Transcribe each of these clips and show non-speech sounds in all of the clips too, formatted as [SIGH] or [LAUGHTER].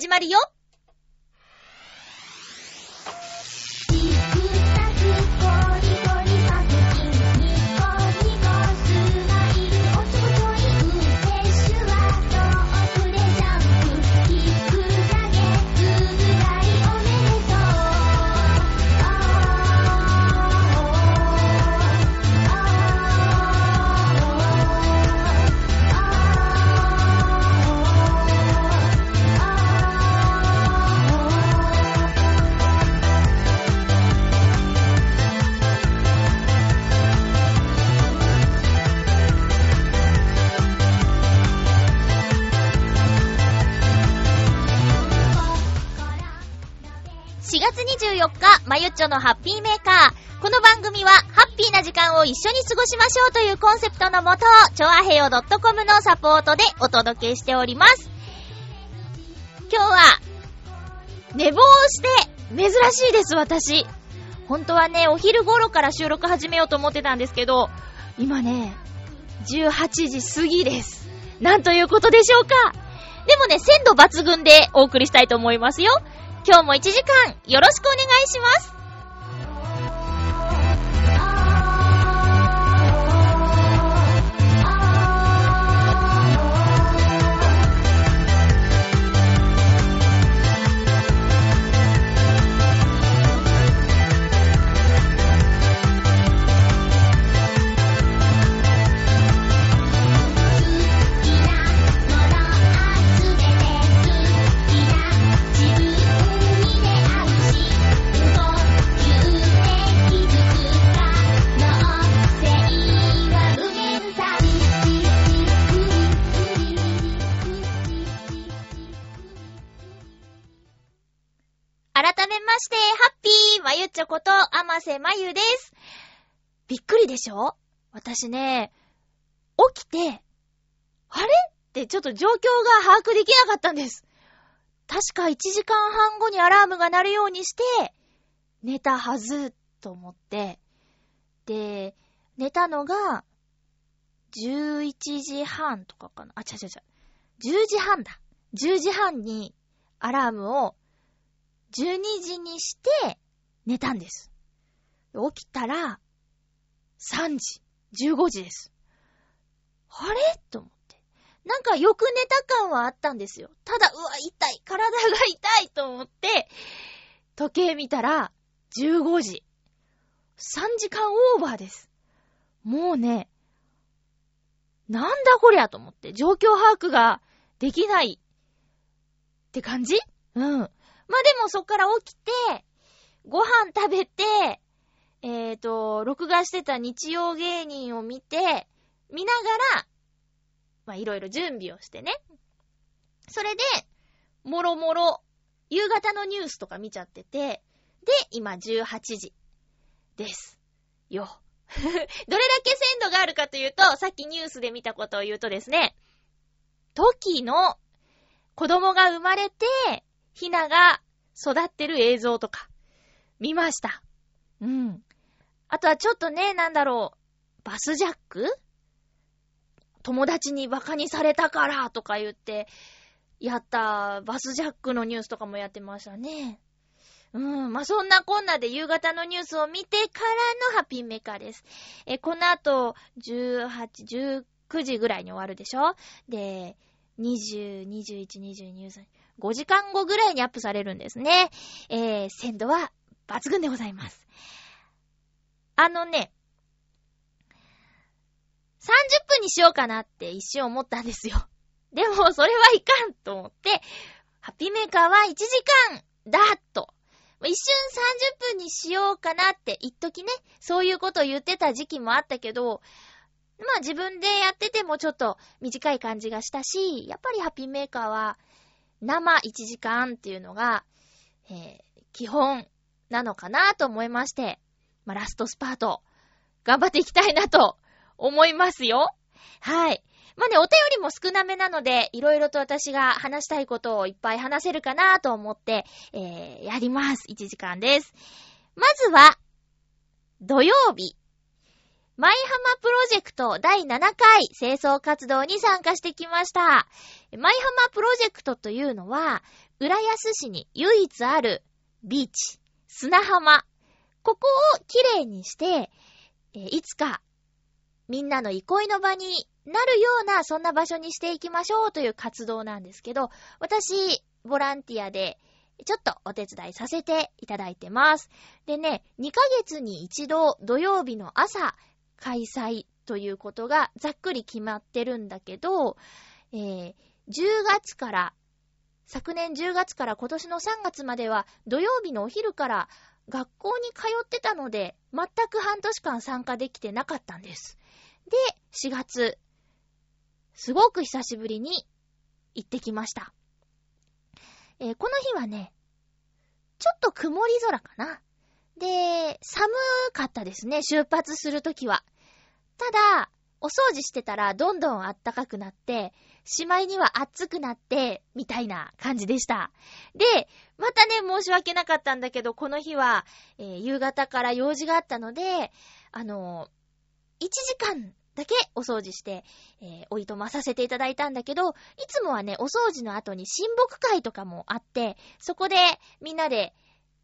始まるよ。日、まゆっちょのハッピーメーカー。この番組は、ハッピーな時間を一緒に過ごしましょうというコンセプトのもと、ちょあへよ .com のサポートでお届けしております。今日は、寝坊して、珍しいです、私。本当はね、お昼頃から収録始めようと思ってたんですけど、今ね、18時過ぎです。なんということでしょうか。でもね、鮮度抜群でお送りしたいと思いますよ。今日も1時間よろしくお願いします。ーまゆちょこと、あませまゆです。びっくりでしょ？私ね、起きて、あれ？ってちょっと状況が把握できなかったんです。確か1時間半後にアラームが鳴るようにして、寝たはず、と思って。で、寝たのが、11時半とかかな？あ、ちゃちゃちゃ。10時半だ。10時半にアラームを12時にして寝たんです。起きたら、3時、15時です。あれ？と思って。なんかよく寝た感はあったんですよ。ただ、うわ、痛い、体が痛いと思って、時計見たら、15時。3時間オーバーです。もうね、なんだこりゃと思って、状況把握ができないって感じ？うん。まあ、でもそっから起きて、ご飯食べて、えっ、ー、と、録画してた日曜芸人を見て、見ながら、ま、いろいろ準備をしてね。それで、もろもろ、夕方のニュースとか見ちゃってて、で、今18時です。よ。[LAUGHS] どれだけ鮮度があるかというと、さっきニュースで見たことを言うとですね、トキの子供が生まれて、ひなが育ってる映像とか、見ました。うん。あとはちょっとね、なんだろう、バスジャック？友達に馬鹿にされたからとか言って、やったバスジャックのニュースとかもやってましたね。うん。まあ、そんなこんなで夕方のニュースを見てからのハッピーメーカーです。え、この後、18、19時ぐらいに終わるでしょ？で、20、21、22、23、5時間後ぐらいにアップされるんですね。えー、鮮度は抜群でございます。あのね、30分にしようかなって一瞬思ったんですよ。[LAUGHS] でも、それはいかんと思って、ハッピーメーカーは1時間だと。一瞬30分にしようかなって一時ね、そういうことを言ってた時期もあったけど、まあ自分でやっててもちょっと短い感じがしたし、やっぱりハッピーメーカーは生1時間っていうのが、えー、基本なのかなと思いまして、まあ、ラストスパート、頑張っていきたいなと思いますよ。はい。まあね、お便りも少なめなので、いろいろと私が話したいことをいっぱい話せるかなと思って、えー、やります。1時間です。まずは、土曜日。マイハマプロジェクト第7回清掃活動に参加してきました。マイハマプロジェクトというのは、浦安市に唯一あるビーチ、砂浜。ここをきれいにして、えいつかみんなの憩いの場になるような、そんな場所にしていきましょうという活動なんですけど、私、ボランティアで、ちょっとお手伝いさせていただいてます。でね、2ヶ月に一度土曜日の朝開催ということがざっくり決まってるんだけど、えー、10月から、昨年10月から今年の3月までは土曜日のお昼から学校に通ってたので、全く半年間参加できてなかったんです。で、4月、すごく久しぶりに行ってきました。えー、この日はね、ちょっと曇り空かな。で、寒かったですね、出発するときは。ただ、お掃除してたらどんどん暖かくなって、しまいには暑くなって、みたいな感じでした。で、またね、申し訳なかったんだけど、この日は、えー、夕方から用事があったので、あのー、1時間だけお掃除して、えー、おいとまさせていただいたんだけど、いつもはね、お掃除の後に親睦会とかもあって、そこでみんなで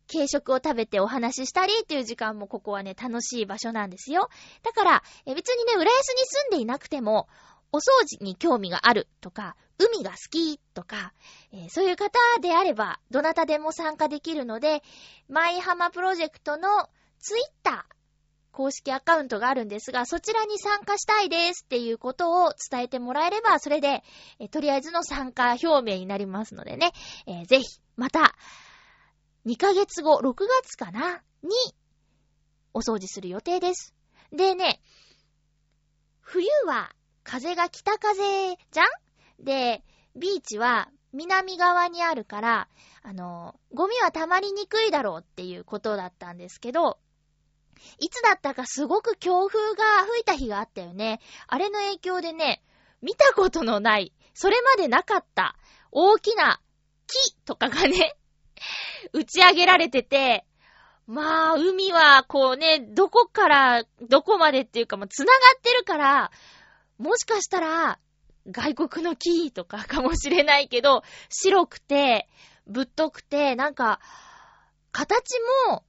軽食を食べてお話ししたりっていう時間もここはね、楽しい場所なんですよ。だから、え別にね、浦安に住んでいなくても、お掃除に興味があるとか、海が好きとか、えー、そういう方であれば、どなたでも参加できるので、マイハマプロジェクトのツイッター、公式アカウントがあるんですが、そちらに参加したいですっていうことを伝えてもらえれば、それで、えとりあえずの参加表明になりますのでね、えー、ぜひ、また、2ヶ月後、6月かな？に、お掃除する予定です。でね、冬は風が北風じゃん？で、ビーチは南側にあるから、あの、ゴミは溜まりにくいだろうっていうことだったんですけど、いつだったかすごく強風が吹いた日があったよね。あれの影響でね、見たことのない、それまでなかった大きな木とかがね、[LAUGHS] 打ち上げられてて、まあ、海はこうね、どこからどこまでっていうかもう繋がってるから、もしかしたら外国の木とか [LAUGHS] かもしれないけど、白くて、ぶっとくて、なんか、形も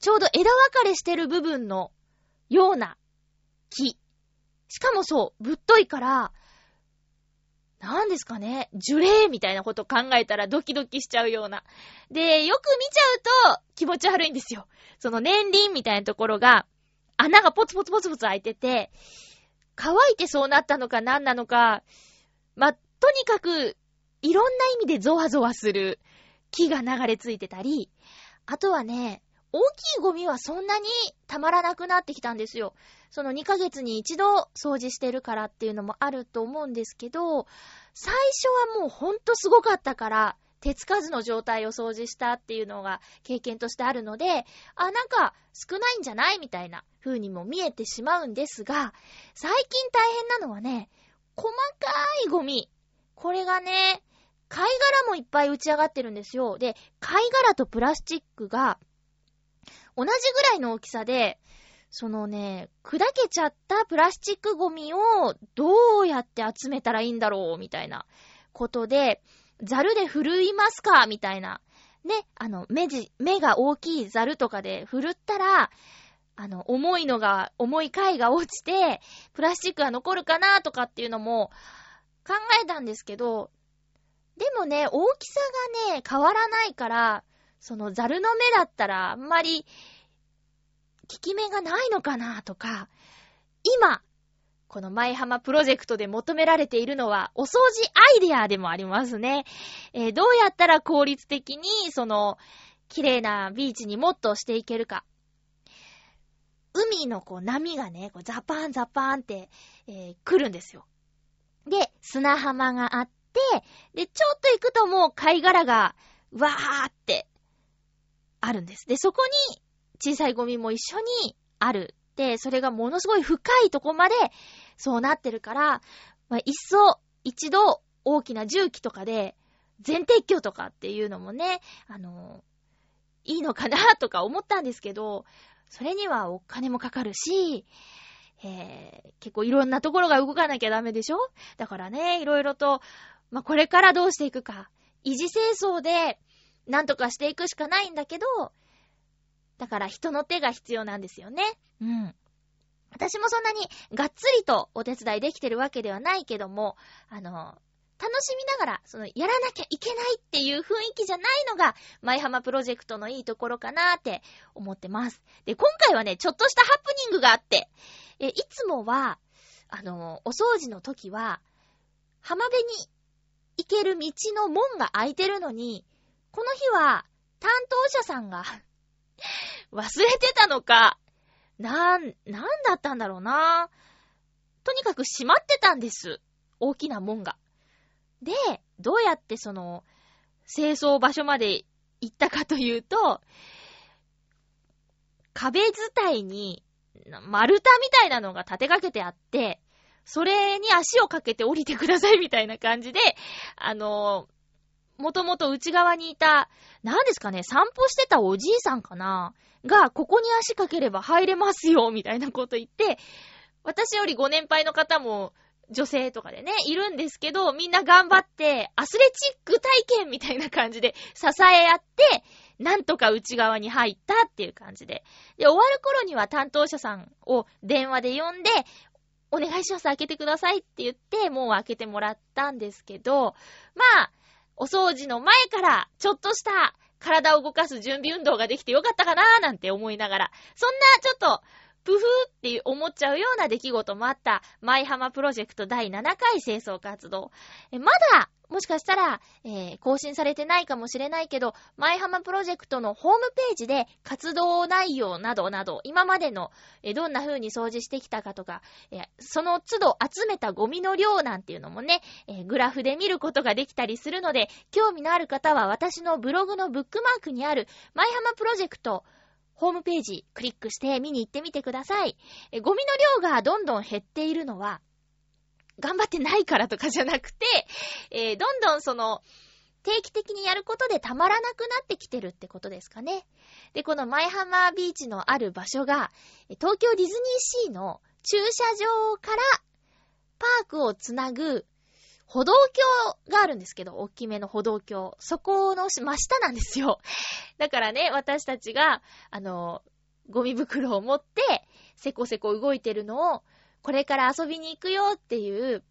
ちょうど枝分かれしてる部分のような木。しかもそう、ぶっといから、なんですかね、樹齢みたいなこと考えたらドキドキしちゃうような。で、よく見ちゃうと気持ち悪いんですよ。その年輪みたいなところが、穴がポツポツポツポツ開いてて、乾いてそうなったのか何なのか、まとにかく、いろんな意味でゾワゾワする。木が流れ着いてたり、あとはね、大きいゴミはそんなにたまらなくなってきたんですよ。その2ヶ月に一度掃除してるからっていうのもあると思うんですけど、最初はもうほんとすごかったから、手つかずの状態を掃除したっていうのが経験としてあるので、あ、なんか少ないんじゃないみたいな。風にも見えてしまうんですが、最近大変なのはね、細かいゴミ。これがね、貝殻もいっぱい打ち上がってるんですよ。で、貝殻とプラスチックが同じぐらいの大きさで、そのね、砕けちゃったプラスチックゴミをどうやって集めたらいいんだろうみたいなことで、ザルで振るいますかみたいな。ね、あの、目じ、目が大きいザルとかで振るったら、あの、重いのが、重い貝が落ちて、プラスチックが残るかなとかっていうのも考えたんですけど、でもね、大きさがね、変わらないから、そのザルの目だったらあんまり効き目がないのかなとか、今、このマイハマプロジェクトで求められているのは、お掃除アイデアでもありますね。えー、どうやったら効率的に、その、綺麗なビーチにもっとしていけるか。海のこう波がね、こうザパンザパンって、えー、来るんですよ。で、砂浜があって、で、ちょっと行くともう貝殻が、わーってあるんです。で、そこに小さいゴミも一緒にある。で、それがものすごい深いとこまでそうなってるから、まあ、一層、一度大きな重機とかで全撤去とかっていうのもね、あのいいのかなとか思ったんですけど、それにはお金もかかるし、えー、結構いろんなところが動かなきゃダメでしょ？だからね、いろいろと、まあ、これからどうしていくか。維持清掃で、なんとかしていくしかないんだけど、だから人の手が必要なんですよね。うん。私もそんなにがっつりとお手伝いできてるわけではないけども、あの、楽しみながら、その、やらなきゃいけないっていう雰囲気じゃないのが、舞浜プロジェクトのいいところかなーって思ってます。で、今回はね、ちょっとしたハプニングがあって、え、いつもは、あの、お掃除の時は、浜辺に行ける道の門が開いてるのに、この日は、担当者さんが [LAUGHS] 忘れてたのか、なん、なんだったんだろうな。とにかく閉まってたんです。大きな門が。で、どうやってその、清掃場所まで行ったかというと、壁伝いに丸太みたいなのが立てかけてあって、それに足をかけて降りてくださいみたいな感じで、あのもともと内側にいた、何ですかね、散歩してたおじいさんかなが、ここに足かければ入れますよ、みたいなこと言って、私よりご年配の方も、女性とかでね、いるんですけど、みんな頑張って、アスレチック体験みたいな感じで支え合って、なんとか内側に入ったっていう感じで。で、終わる頃には担当者さんを電話で呼んで、お願いします、開けてくださいって言って、もう開けてもらったんですけど、まあ、お掃除の前から、ちょっとした体を動かす準備運動ができてよかったかなーなんて思いながら、そんなちょっと、ぷふーって思っちゃうような出来事もあった、マイハマプロジェクト第7回清掃活動。え、まだ、もしかしたら、えー、更新されてないかもしれないけど、マイハマプロジェクトのホームページで活動内容などなど、今までの、えー、どんな風に掃除してきたかとか、えー、その都度集めたゴミの量なんていうのもね、えグラフで見ることができたりするので、興味のある方は私のブログのブックマークにある、マイハマプロジェクト、ホームページクリックして見に行ってみてください。ゴミの量がどんどん減っているのは、頑張ってないからとかじゃなくて、えー、どんどんその、定期的にやることでたまらなくなってきてるってことですかね。で、このマイハマービーチのある場所が、東京ディズニーシーの駐車場からパークをつなぐ歩道橋があるんですけど、大きめの歩道橋。そこの真下なんですよ。[LAUGHS] だからね、私たちが、あの、ゴミ袋を持って、せこせこ動いてるのを、これから遊びに行くよっていう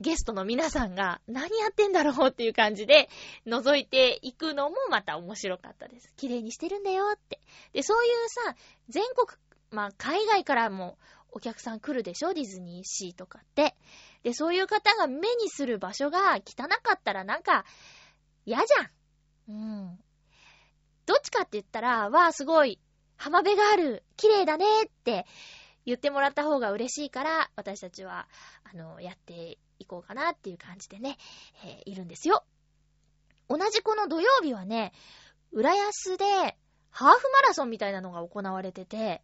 ゲストの皆さんが何やってんだろうっていう感じで覗いていくのもまた面白かったです。綺麗にしてるんだよって。で、そういうさ、全国、まあ海外からもお客さん来るでしょ？ディズニーシーとかって。で、そういう方が目にする場所が汚かったらなんか嫌じゃん。うん。どっちかって言ったら、わあ、すごい、浜辺がある、綺麗だねって言ってもらった方が嬉しいから、私たちは、あの、やっていこうかなっていう感じでね、えー、いるんですよ。同じこの土曜日はね、浦安で、ハーフマラソンみたいなのが行われてて、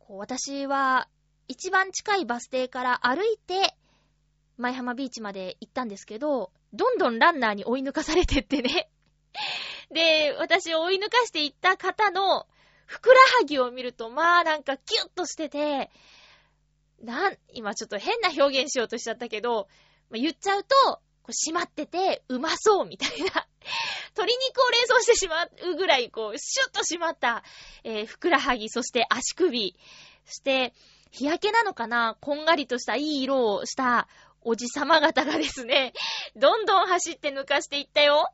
こう私は一番近いバス停から歩いて、舞浜ビーチまで行ったんですけど、どんどんランナーに追い抜かされてってね。[LAUGHS] で、私を追い抜かしていった方のふくらはぎを見ると、まあなんかキュッとしてて、なん、今ちょっと変な表現しようとしちゃったけど、言っちゃうと、こう締まってて、うまそうみたいな。[LAUGHS] 鶏肉を連想してしまうぐらい、こう、シュッと締まった、えー、ふくらはぎ、そして足首、そして、日焼けなのかな？こんがりとしたいい色をしたおじさま方がですね、[LAUGHS] どんどん走って抜かしていったよ。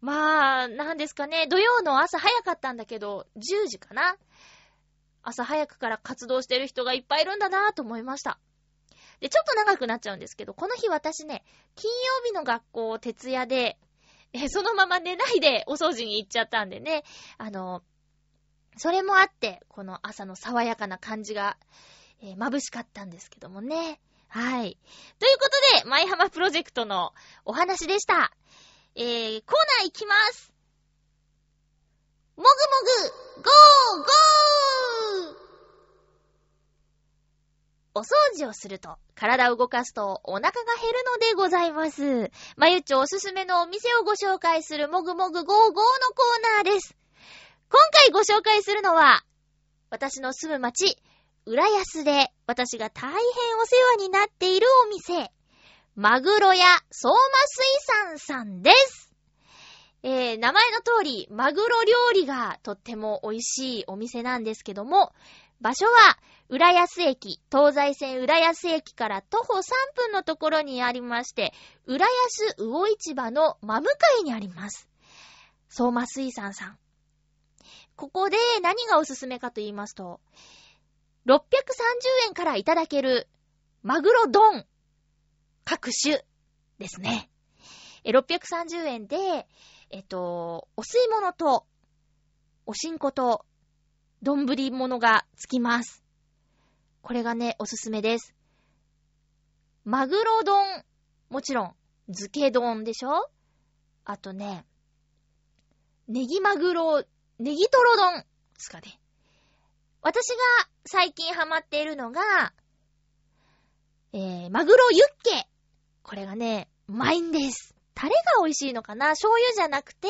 まあ、なんですかね、土曜の朝早かったんだけど、10時かな？朝早くから活動してる人がいっぱいいるんだなぁと思いました。で、ちょっと長くなっちゃうんですけど、この日私ね、金曜日の学校を徹夜で、そのまま寝ないでお掃除に行っちゃったんでね、あの、それもあって、この朝の爽やかな感じが、えー、眩しかったんですけどもね。はい。ということで、マイハマプロジェクトのお話でした。えー、コーナー行きます。もぐもぐ、ゴーゴーお掃除をすると、体を動かすとお腹が減るのでございます。まゆちょおすすめのお店をご紹介するもぐもぐゴーゴーのコーナーです。今回ご紹介するのは、私の住む町、浦安で私が大変お世話になっているお店、マグロ屋相馬水産さんです。えー、名前の通り、マグロ料理がとっても美味しいお店なんですけども、場所は、浦安駅、東西線浦安駅から徒歩3分のところにありまして、浦安魚市場の真向かいにあります。相馬水産さん。ここで何がおすすめかと言いますと、630円からいただけるマグロ丼各種ですね。630円で、えっと、お吸い物と、おしんこと、丼物がつきます。これがね、おすすめです。マグロ丼、もちろん、漬け丼でしょ？あとね、ネギマグロ、ネギトロ丼ですかね。私が最近ハマっているのが、えー、マグロユッケ。これがね、うまいんです。タレが美味しいのかな？醤油じゃなくて、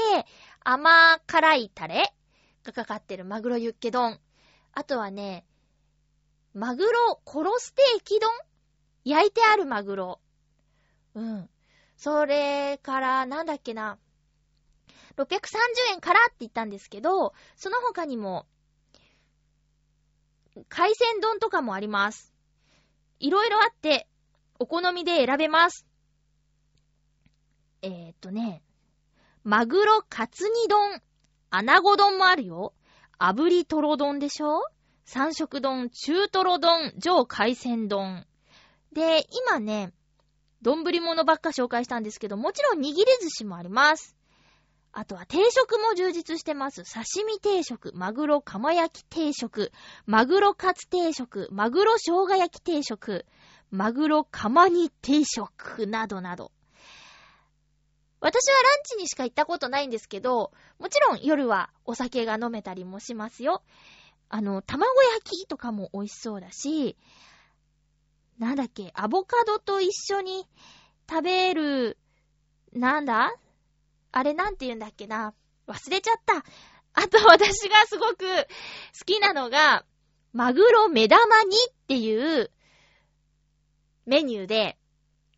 甘辛いタレがかかってるマグロユッケ丼。あとはね、マグロコロステーキ丼焼いてあるマグロ。うん。それから、なんだっけな？630円からって言ったんですけど、その他にも、海鮮丼とかもあります。いろいろあって、お好みで選べます。えー、っとね、マグロカツ煮丼、アナゴ丼もあるよ。炙りトロ丼でしょ？三色丼、中トロ丼、上海鮮丼。で、今ね、丼物ばっか紹介したんですけど、もちろん握り寿司もあります。あとは定食も充実してます。刺身定食、マグロ釜焼き定食、マグロカツ定食、マグロ生姜焼き定食、マグロ釜煮定食などなど。私はランチにしか行ったことないんですけど、もちろん夜はお酒が飲めたりもしますよ。あの、卵焼きとかも美味しそうだし、なんだっけ、アボカドと一緒に食べる、なんだ？あれなんて言うんだっけな。忘れちゃった。あと私がすごく好きなのが、マグロ目玉煮っていうメニューで、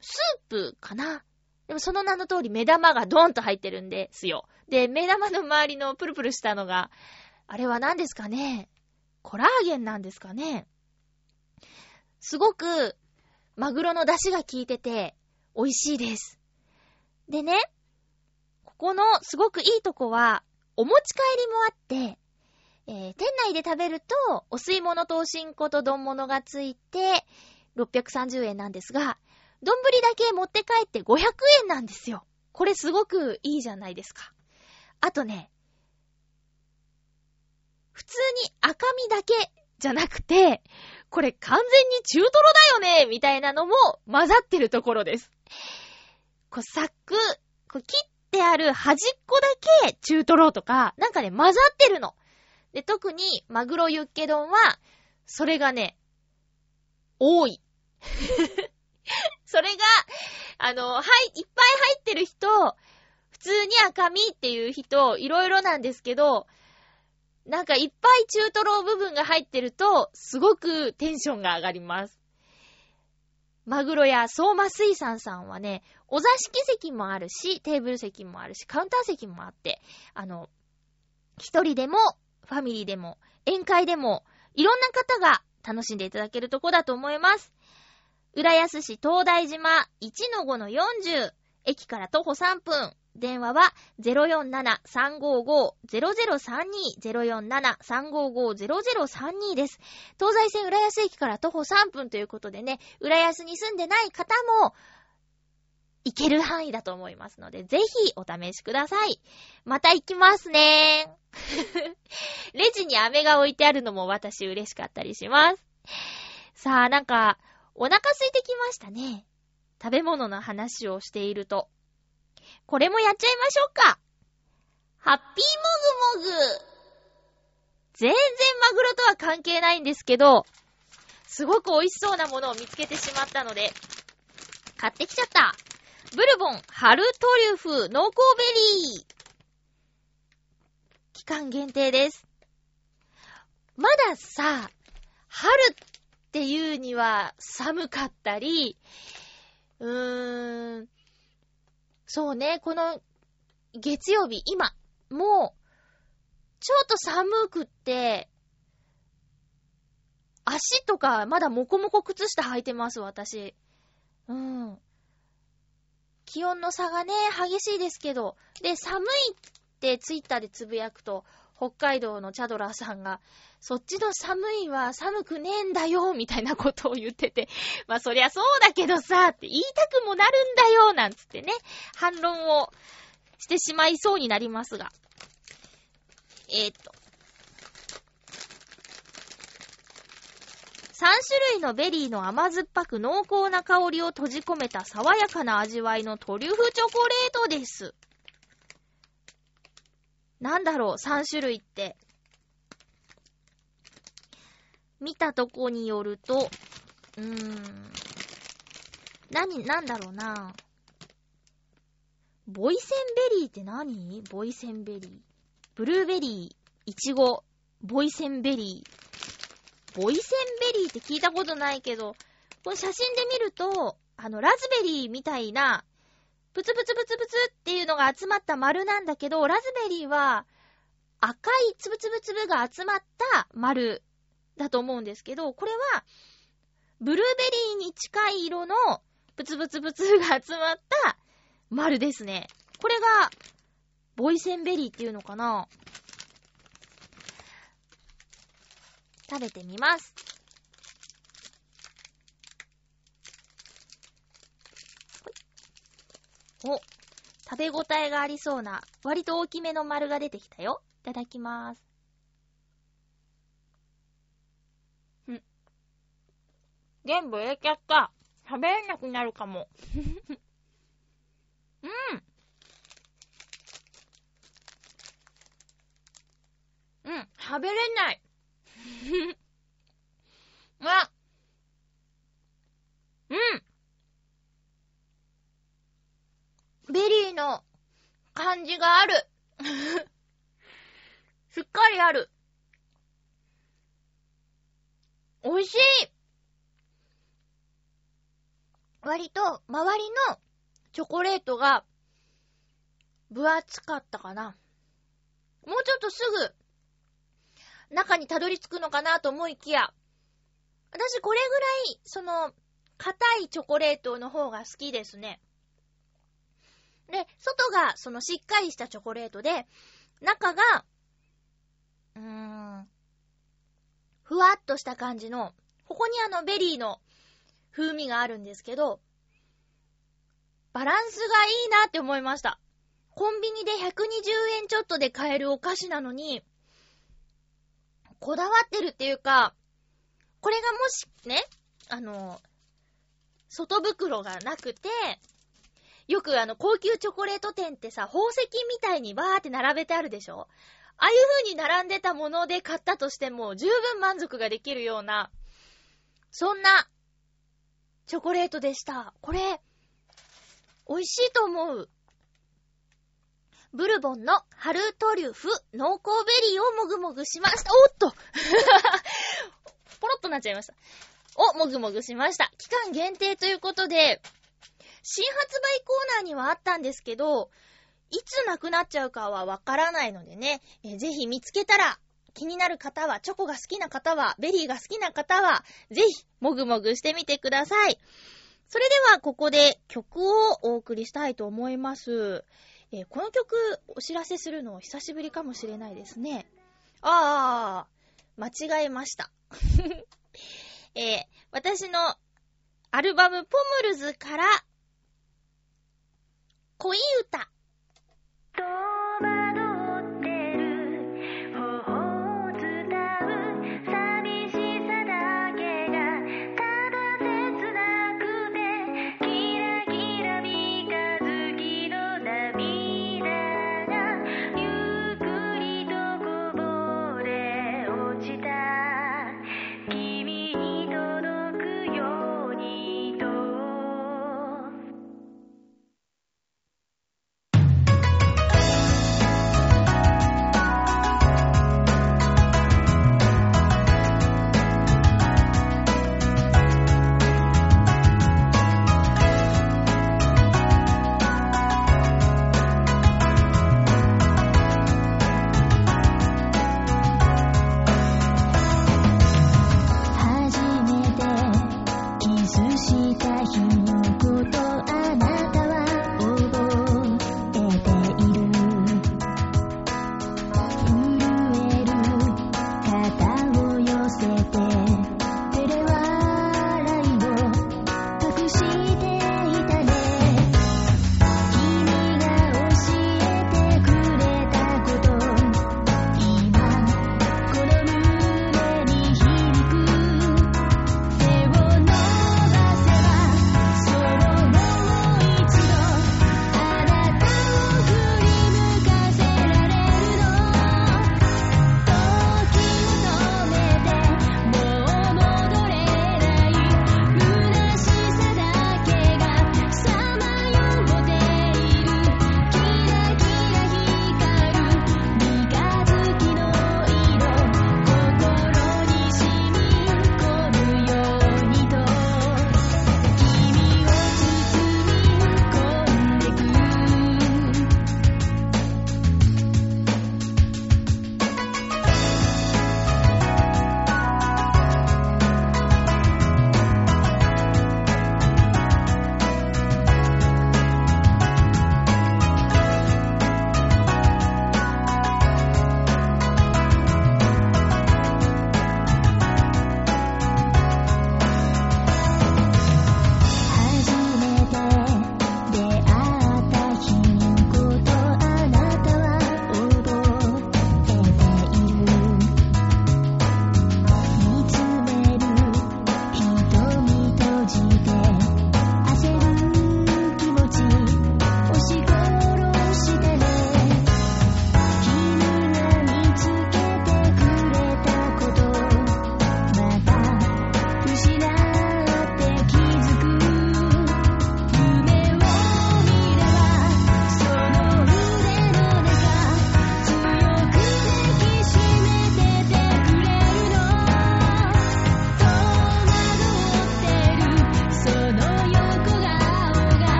スープかなでもその名の通り目玉がドーンと入ってるんですよ。で、目玉の周りのプルプルしたのが、あれは何ですかねコラーゲンなんですかねすごく、マグロの出汁が効いてて、美味しいです。でね、このすごくいいとこは、お持ち帰りもあって、えー、店内で食べると、お吸い物とおしんこと丼物がついて、630円なんですが、丼だけ持って帰って500円なんですよ。これすごくいいじゃないですか。あとね、普通に赤身だけじゃなくて、これ完全に中トロだよねみたいなのも混ざってるところです。こう、サック、こう切ってある端っこだけ中トロとか、なんかね、混ざってるの。で、特にマグロユッケ丼は、それがね、多い。[LAUGHS] それが、あの、はい、いっぱい入ってる人、普通に赤身っていう人、いろいろなんですけど、なんかいっぱい中トロ部分が入ってると、すごくテンションが上がります。マグロや相馬水産さんはね、お座敷席もあるし、テーブル席もあるし、カウンター席もあって、あの、一人でも、ファミリーでも、宴会でも、いろんな方が楽しんでいただけるとこだと思います。浦安市東大島1-5-40、駅から徒歩3分、電話は047-355-0032、047-355-0032です。東西線浦安駅から徒歩3分ということでね、浦安に住んでない方も、行ける範囲だと思いますので、ぜひお試しください。また行きますね。[LAUGHS] レジに飴が置いてあるのも私嬉しかったりします。さあ、なんか、お腹空いてきましたね。食べ物の話をしていると。これもやっちゃいましょうか。ハッピーもぐもぐ。全然マグロとは関係ないんですけど、すごく美味しそうなものを見つけてしまったので、買ってきちゃった。ブルボン春トリュフ濃厚ベリー。期間限定です。まださ、春っていうには寒かったり、うーん、そうね、この月曜日、今、もう、ちょっと寒くって、足とかまだもこもこ靴下履いてます、私。うん。気温の差がね、激しいですけど。で、寒いってツイッターでつぶやくと、北海道のチャドラーさんが、そっちの寒いは寒くねえんだよ、みたいなことを言ってて、[LAUGHS] まあそりゃそうだけどさ、って言いたくもなるんだよ、なんつってね、反論をしてしまいそうになりますが。えー、っと。3種類のベリーの甘酸っぱく濃厚な香りを閉じ込めた爽やかな味わいのトリュフチョコレートです。なんだろう、3種類って。見たとこによると、うーん、何、なんだろうな。ボイセンベリーって何？ボイセンベリー。ブルーベリー、イチゴ、ボイセンベリー。ボイセンベリーって聞いたことないけど、この写真で見ると、あの、ラズベリーみたいな、プツプツプツプツっていうのが集まった丸なんだけど、ラズベリーは赤いつぶつぶつぶが集まった丸だと思うんですけど、これは、ブルーベリーに近い色のプツプツプツが集まった丸ですね。これが、ボイセンベリーっていうのかな食べてみます。お、食べ応えがありそうな、割と大きめの丸が出てきたよ。いただきます。全部入れちゃった。食べれなくなるかも。[LAUGHS] うん。うん、食べれない。[LAUGHS] あうんベリーの感じがある。[LAUGHS] しっかりある。美味しい割と周りのチョコレートが分厚かったかな。もうちょっとすぐ中にたどり着くのかなと思いきや、私これぐらい、その、硬いチョコレートの方が好きですね。で、外がそのしっかりしたチョコレートで、中が、うーん、ふわっとした感じの、ここにあのベリーの風味があるんですけど、バランスがいいなって思いました。コンビニで120円ちょっとで買えるお菓子なのに、こだわってるっていうか、これがもしね、あの、外袋がなくて、よくあの、高級チョコレート店ってさ、宝石みたいにバーって並べてあるでしょ？ああいう風に並んでたもので買ったとしても、十分満足ができるような、そんな、チョコレートでした。これ、美味しいと思う。ブルボンの春トリュフ濃厚ベリーをもぐもぐしました。おっと [LAUGHS] ポロッとなっちゃいました。お、もぐもぐしました。期間限定ということで、新発売コーナーにはあったんですけど、いつなくなっちゃうかはわからないのでね、ぜひ見つけたら、気になる方は、チョコが好きな方は、ベリーが好きな方は、ぜひ、もぐもぐしてみてください。それでは、ここで曲をお送りしたいと思います。えー、この曲お知らせするの久しぶりかもしれないですね。ああ、間違えました。[LAUGHS] えー、私のアルバムポムルズから、恋歌。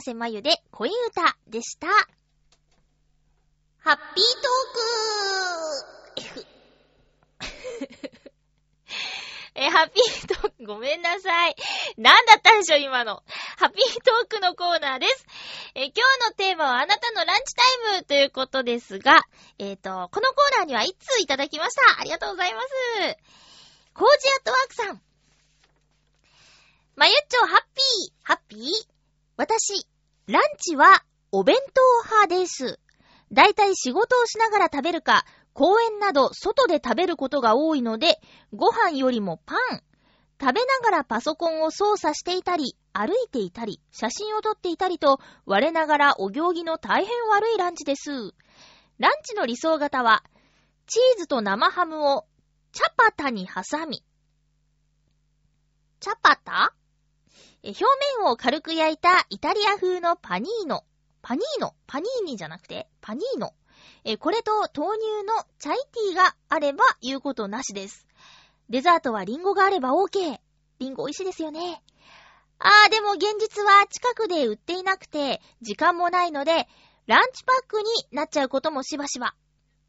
瀬まゆで恋歌でした。ハッピートーク [LAUGHS] え、ハッピートーク、ごめんなさい。なんだったんでしょ、今の。ハッピートークのコーナーです。え、今日のテーマはあなたのランチタイムということですが、えっ、と、このコーナーには1通いただきました。ありがとうございます。コージアットワークさん。まゆっちょ、ハッピー、ハッピー？私、ランチはお弁当派です。だいたい仕事をしながら食べるか、公園など外で食べることが多いので、ご飯よりもパン。食べながらパソコンを操作していたり、歩いていたり、写真を撮っていたりと、我ながらお行儀の大変悪いランチです。ランチの理想型は、チーズと生ハムをチャパタに挟み、チャパタ？表面を軽く焼いたイタリア風のパニーノ。パニーノ？パニーニじゃなくて、パニーノ。え、これと豆乳のチャイティーがあれば言うことなしです。デザートはリンゴがあれば OK。リンゴ美味しいですよね。あー、でも現実は近くで売っていなくて、時間もないので、ランチパックになっちゃうこともしばしば。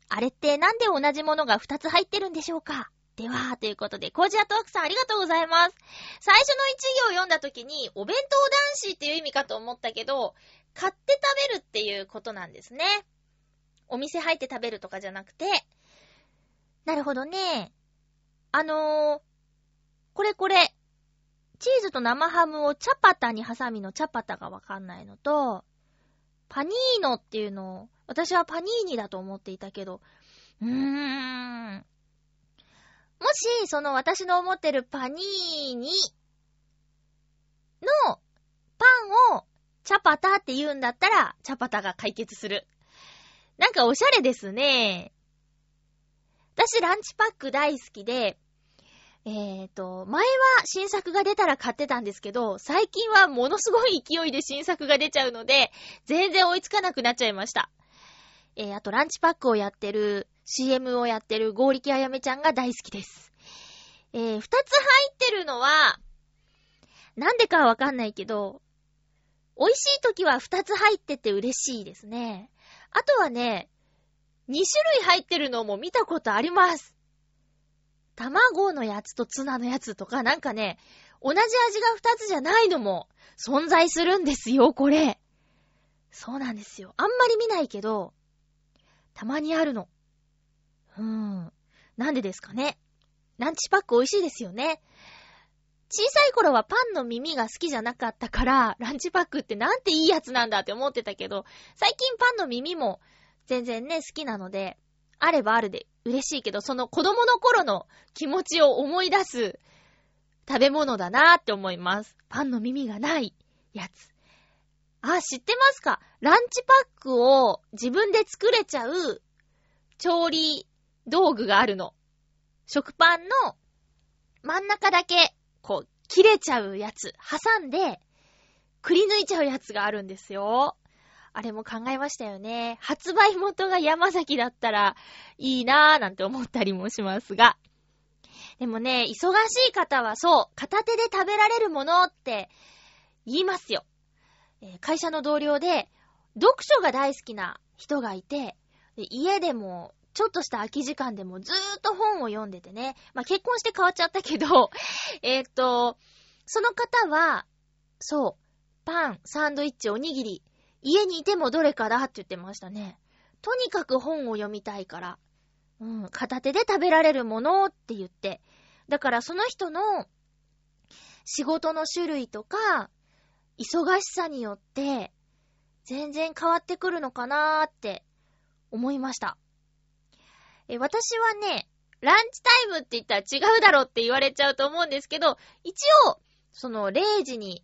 あれってなんで同じものが2つ入ってるんでしょうか？では、ということで、コージアトークさんありがとうございます。最初の一行を読んだ時に、お弁当男子っていう意味かと思ったけど、買って食べるっていうことなんですね。お店入って食べるとかじゃなくて。なるほどね。あのー、これこれ、チーズと生ハムをチャパタにハサミのチャパタがわかんないのと、パニーノっていうのを、私はパニーニだと思っていたけど、うーん。もし、その私の思ってるパニーニのパンをチャパタって言うんだったら、チャパタが解決する。なんかおしゃれですね。私ランチパック大好きで、えっ、ー、と、前は新作が出たら買ってたんですけど、最近はものすごい勢いで新作が出ちゃうので、全然追いつかなくなっちゃいました。えー、あとランチパックをやってる、CM をやってる合力あやめちゃんが大好きです。えー、二つ入ってるのは、なんでかわかんないけど、美味しい時は二つ入ってて嬉しいですね。あとはね、二種類入ってるのも見たことあります。卵のやつとツナのやつとか、なんかね、同じ味が二つじゃないのも存在するんですよ、これ。そうなんですよ。あんまり見ないけど、たまにあるの。うん。なんでですかね。ランチパック美味しいですよね。小さい頃はパンの耳が好きじゃなかったから、ランチパックってなんていいやつなんだって思ってたけど、最近パンの耳も全然ね、好きなので、あればあるで嬉しいけど、その子供の頃の気持ちを思い出す食べ物だなーって思います。パンの耳がないやつ。あ、知ってますか？ランチパックを自分で作れちゃう調理道具があるの。食パンの真ん中だけ、こう、切れちゃうやつ、挟んで、くり抜いちゃうやつがあるんですよ。あれも考えましたよね。発売元が山崎だったらいいなぁなんて思ったりもしますが。でもね、忙しい方はそう、片手で食べられるものって言いますよ。会社の同僚で、読書が大好きな人がいて、家でもちょっとした空き時間でもずーっと本を読んでてね。まあ、結婚して変わっちゃったけど、[LAUGHS] えっと、その方は、そう、パン、サンドイッチ、おにぎり、家にいてもどれかだって言ってましたね。とにかく本を読みたいから。うん、片手で食べられるものって言って。だからその人の仕事の種類とか、忙しさによって、全然変わってくるのかなーって思いました。え、私はね、ランチタイムって言ったら違うだろって言われちゃうと思うんですけど、一応、その0時に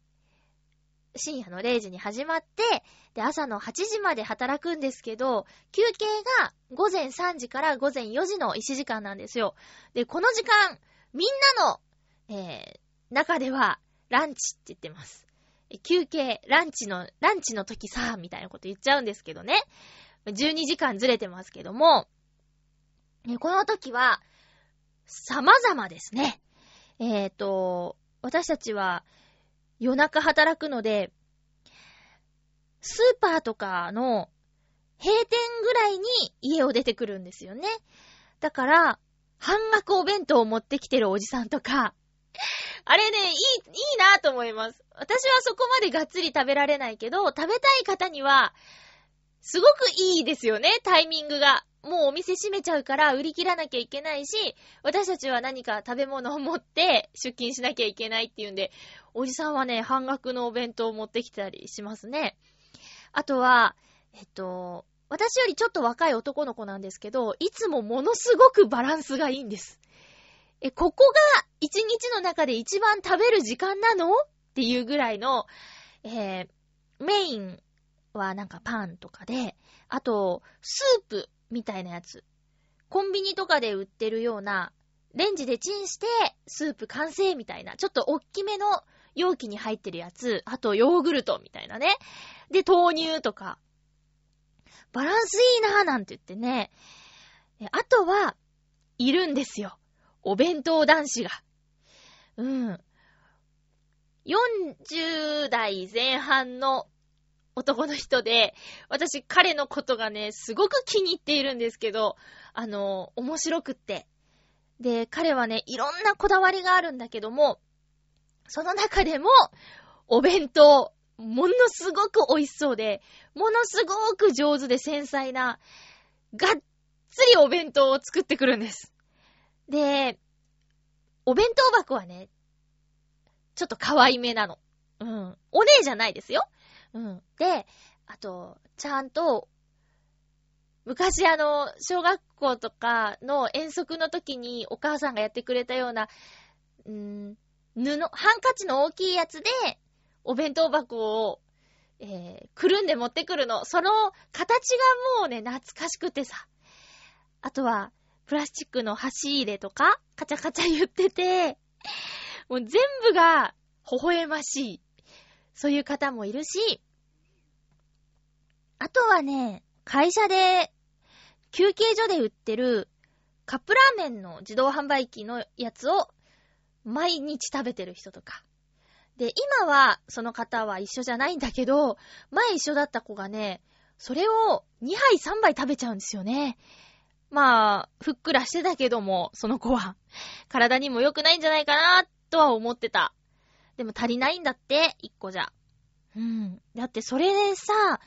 深夜の0時に始まって、で、朝の8時まで働くんですけど、休憩が午前3時から午前4時の1時間なんですよ。で、この時間、みんなの、えー、中では、ランチって言ってます。休憩、ランチの、ランチの時さ、みたいなこと言っちゃうんですけどね。12時間ずれてますけども、この時は、様々ですね。えっ、ー、と、私たちは、夜中働くので、スーパーとかの閉店ぐらいに家を出てくるんですよね。だから、半額お弁当を持ってきてるおじさんとか、あれね、いい、いいなと思います。私はそこまでがっつり食べられないけど、食べたい方には、すごくいいですよね、タイミングが。もうお店閉めちゃうから売り切らなきゃいけないし、私たちは何か食べ物を持って出勤しなきゃいけないっていうんで、おじさんはね、半額のお弁当を持ってきたりしますね。あとは、えっと、私よりちょっと若い男の子なんですけど、いつもものすごくバランスがいいんです。え、ここが一日の中で一番食べる時間なの？っていうぐらいの、えー、メインはなんかパンとかで、あと、スープみたいなやつ。コンビニとかで売ってるような、レンジでチンして、スープ完成みたいな、ちょっとおっきめの容器に入ってるやつ、あとヨーグルトみたいなね。で、豆乳とか。バランスいいなぁなんて言ってね。あとは、いるんですよ。お弁当男子が。うん。40代前半の男の人で、私彼のことがね、すごく気に入っているんですけど、あの、面白くって。で、彼はね、いろんなこだわりがあるんだけども、その中でも、お弁当、ものすごく美味しそうで、ものすごく上手で繊細な、がっつりお弁当を作ってくるんです。で、お弁当箱はね、ちょっと可愛めなの。うん。お姉じゃないですよ。うん。で、あと、ちゃんと、昔あの、小学校とかの遠足の時にお母さんがやってくれたような、んー、布、ハンカチの大きいやつで、お弁当箱を、えー、くるんで持ってくるの。その形がもうね、懐かしくてさ。あとは、プラスチックの箸入れとか、カチャカチャ言ってて、もう全部が微笑ましい。そういう方もいるし、あとはね、会社で、休憩所で売ってるカップラーメンの自動販売機のやつを毎日食べてる人とか。で、今はその方は一緒じゃないんだけど、前一緒だった子がね、それを2杯3杯食べちゃうんですよね。まあ、ふっくらしてたけども、その子は。体にも良くないんじゃないかな、とは思ってた。でも足りないんだって、1個じゃ。うん。だってそれでさ、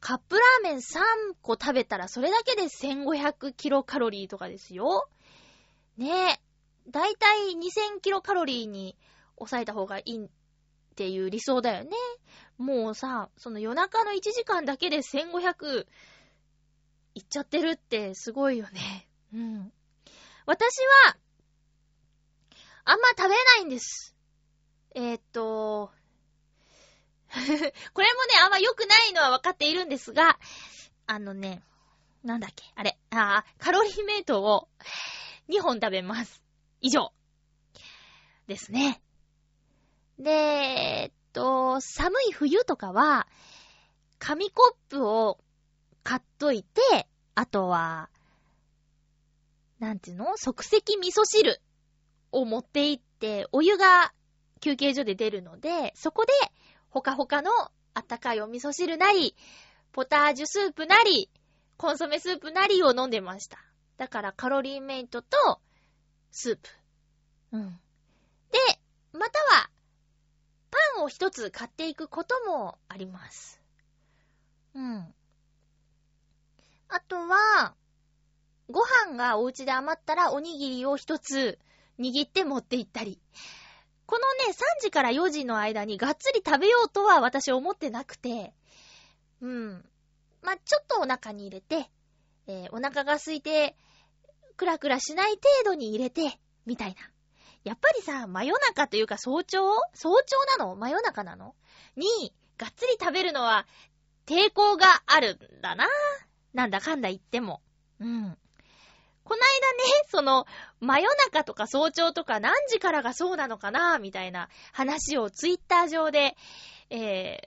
カップラーメン3個食べたらそれだけで1500キロカロリーとかですよ。ねえ。だいたい2000キロカロリーに抑えた方がいいっていう理想だよね。もうさ、その夜中の1時間だけで1500いっちゃってるってすごいよね。うん。私は、あんま食べないんです。えー、っと、[LAUGHS] これもね、あんま良くないのは分かっているんですが、あのね、なんだっけ、あれ、あカロリーメイトを2本食べます。以上。ですね。で、えっと、寒い冬とかは、紙コップを買っといて、あとは、なんていうの？即席味噌汁を持って行って、お湯が休憩所で出るので、そこで、ほかほかのあったかいお味噌汁なり、ポタージュスープなり、コンソメスープなりを飲んでました。だからカロリーメイトとスープ。うん。で、または、パンを一つ買っていくこともあります。うん。あとは、ご飯がお家で余ったらおにぎりを一つ握って持って行ったり。このね、3時から4時の間にがっつり食べようとは私思ってなくて、うん。まあ、ちょっとお腹に入れて、えー、お腹が空いて、クラクラしない程度に入れて、みたいな。やっぱりさ、真夜中というか早朝？早朝なの？真夜中なの？に、がっつり食べるのは抵抗があるんだな。なんだかんだ言っても。うん。こないだね、[LAUGHS] その、真夜中とか早朝とか何時からがそうなのかな、みたいな話をツイッター上で、え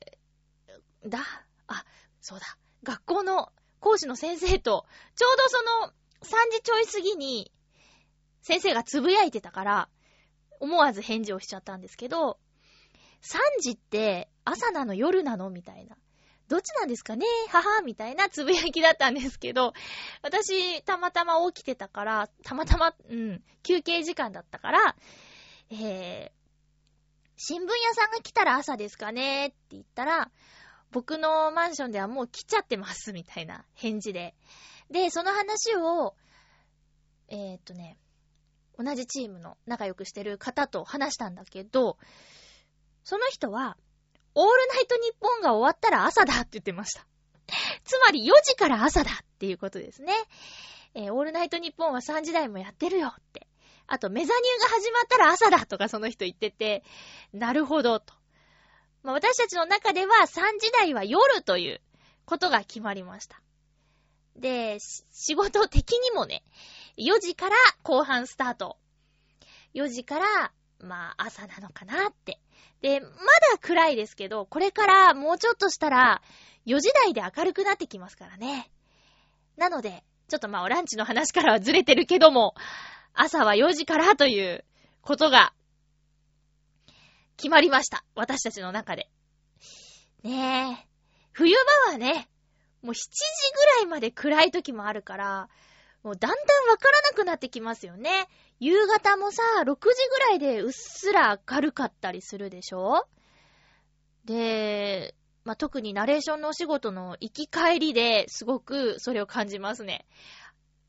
ー、だ、あ、そうだ、学校の講師の先生と、ちょうどその、3時ちょい過ぎに、先生がつぶやいてたから、思わず返事をしちゃったんですけど、3時って朝なの？夜なの？みたいな。どっちなんですかね？母みたいなつぶやきだったんですけど、私、たまたま起きてたから、たまたま、うん、休憩時間だったから、えー、新聞屋さんが来たら朝ですかね？って言ったら、僕のマンションではもう来ちゃってます、みたいな返事で。で、その話を、えー、っとね、同じチームの仲良くしてる方と話したんだけど、その人は、オールナイトニッポンが終わったら朝だって言ってました。つまり4時から朝だっていうことですね。えー、オールナイトニッポンは3時台もやってるよって。あと、メザニューが始まったら朝だとかその人言ってて、なるほどと。まあ、私たちの中では3時台は夜ということが決まりました。で、仕事的にもね、4時から後半スタート。4時から、まあ朝なのかなって。で、まだ暗いですけど、これからもうちょっとしたら、4時台で明るくなってきますからね。なので、ちょっとまあランチの話からはずれてるけども、朝は4時からということが、決まりました。私たちの中で。ねえ。冬場はね、もう7時ぐらいまで暗い時もあるから、もうだんだんわからなくなってきますよね。夕方もさ、6時ぐらいでうっすら明るかったりするでしょ？で、まあ、特にナレーションのお仕事の行き帰りですごくそれを感じますね。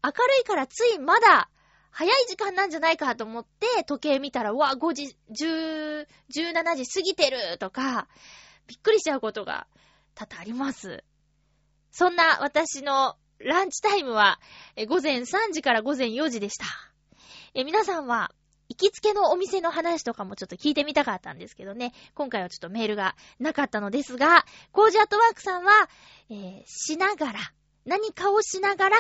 明るいからついまだ早い時間なんじゃないかと思って時計見たら、うわ、5時、10、17時過ぎてるとか、びっくりしちゃうことが多々あります。そんな私のランチタイムは、午前3時から午前4時でした。え、皆さんは、行きつけのお店の話とかもちょっと聞いてみたかったんですけどね。今回はちょっとメールがなかったのですが、コージアットワークさんは、えー、しながら、何かをしながら、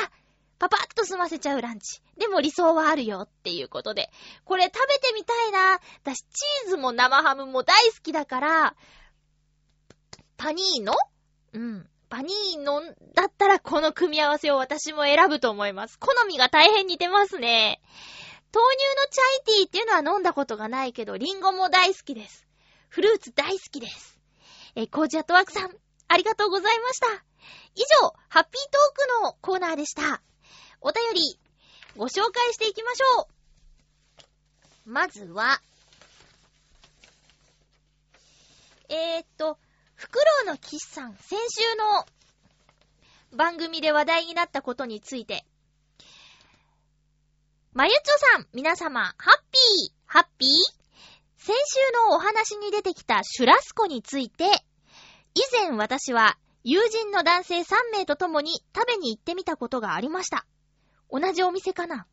パパッと済ませちゃうランチ。でも理想はあるよっていうことで。これ食べてみたいな。私チーズも生ハムも大好きだから、パニーノ？うん。パニーノだったらこの組み合わせを私も選ぶと思います。好みが大変似てますね。豆乳のチャイティーっていうのは飲んだことがないけど、リンゴも大好きです。フルーツ大好きです。えコージアトワークさん、ありがとうございました。以上、ハッピートークのコーナーでした。お便り、ご紹介していきましょう。まずは、えー、っと、フクロウのキスさん、先週の番組で話題になったことについて。まゆちょさん、皆様、ハッピー、ハッピー？先週のお話に出てきたシュラスコについて、以前私は友人の男性3名と共に食べに行ってみたことがありました。同じお店かな？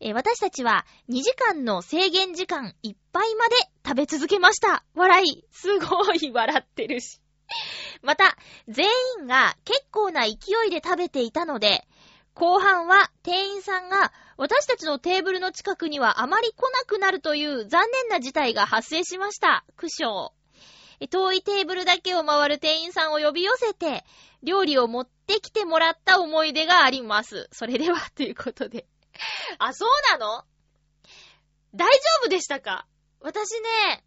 えー、私たちは2時間の制限時間いっぱいまで食べ続けました。笑い。すごい笑ってるし。[LAUGHS] また、全員が結構な勢いで食べていたので、後半は店員さんが私たちのテーブルの近くにはあまり来なくなるという残念な事態が発生しました。苦笑。遠いテーブルだけを回る店員さんを呼び寄せて、料理を持ってきてもらった思い出があります。それでは、ということで。あ、そうなの？大丈夫でしたか？私ね、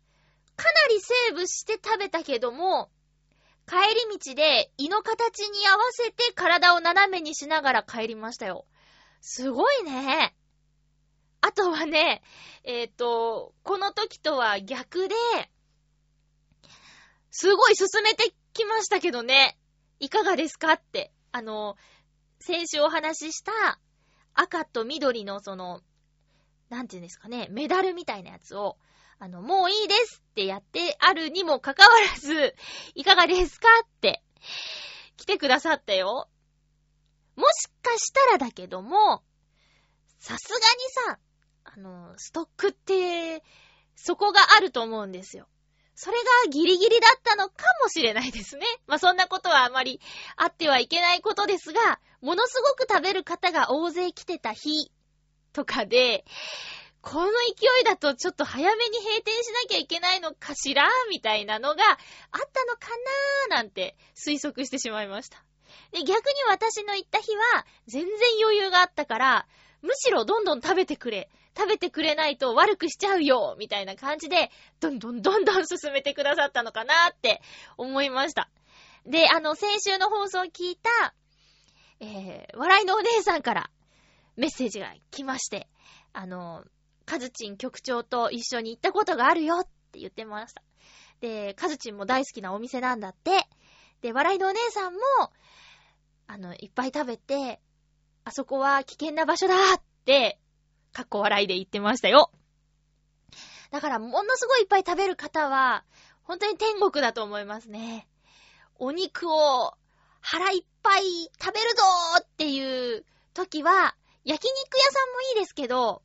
かなりセーブして食べたけども、帰り道で胃の形に合わせて体を斜めにしながら帰りましたよ。すごいね。あとはね、えっ、ー、と、この時とは逆で、すごい進めてきましたけどね。いかがですか？って。あの、先週お話しした赤と緑のその、なんていうんですかね、メダルみたいなやつを、あの、もういいですってやってあるにもかかわらず、[LAUGHS] いかがですかって、来てくださったよ。もしかしたらだけども、さすがにさ、あの、ストックって、そこがあると思うんですよ。それがギリギリだったのかもしれないですね。まあ、そんなことはあまりあってはいけないことですが、ものすごく食べる方が大勢来てた日とかで、この勢いだとちょっと早めに閉店しなきゃいけないのかしらみたいなのがあったのかなーなんて推測してしまいました。で、逆に私の行った日は全然余裕があったから、むしろどんどん食べてくれ。食べてくれないと悪くしちゃうよみたいな感じで、どんどんどんどん進めてくださったのかなって思いました。で、あの、先週の放送を聞いた、えー、笑いのお姉さんからメッセージが来まして、あの、カズチン局長と一緒に行ったことがあるよって言ってました。で、カズチンも大好きなお店なんだって。で、笑いのお姉さんも、あの、いっぱい食べて、あそこは危険な場所だって、かっこ笑いで言ってましたよ。だから、ものすごいいっぱい食べる方は、本当に天国だと思いますね。お肉を腹いっぱい食べるぞーっていう時は、焼肉屋さんもいいですけど、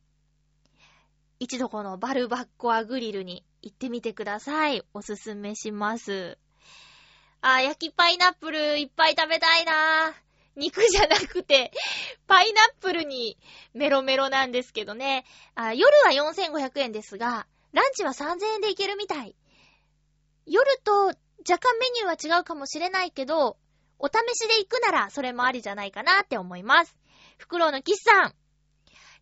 一度このバルバッコアグリルに行ってみてください。おすすめします。あ、焼きパイナップルいっぱい食べたいな肉じゃなくて、パイナップルにメロメロなんですけどね。あ夜は4500円ですが、ランチは3000円でいけるみたい。夜と若干メニューは違うかもしれないけど、お試しで行くならそれもありじゃないかなって思います。フクロウのキスさん。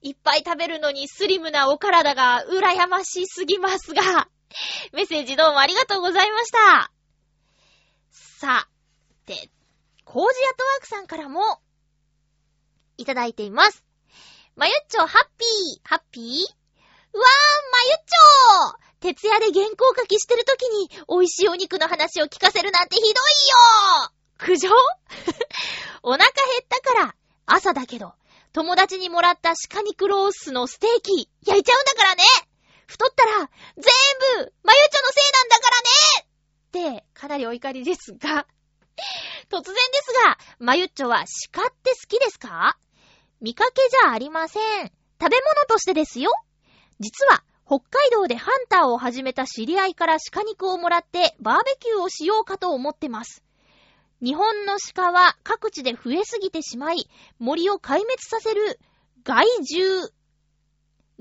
いっぱい食べるのにスリムなお体が羨ましすぎますが、メッセージどうもありがとうございました。さあ、で、コージアトワークさんからも、いただいています。まゆっちょ、ハッピー、ハッピー？うわー、まゆっちょ徹夜で原稿書きしてるときに、美味しいお肉の話を聞かせるなんてひどいよ苦情？[LAUGHS] お腹減ったから、朝だけど、友達にもらった鹿肉ロースのステーキ、焼いちゃうんだからね太ったら、全部、まゆちょのせいなんだからねって、かなりお怒りですが、[LAUGHS] 突然ですが、まゆっちょは鹿って好きですか？見かけじゃありません。食べ物としてですよ。実は、北海道でハンターを始めた知り合いから鹿肉をもらってバーベキューをしようかと思ってます。日本の鹿は各地で増えすぎてしまい、森を壊滅させる害獣、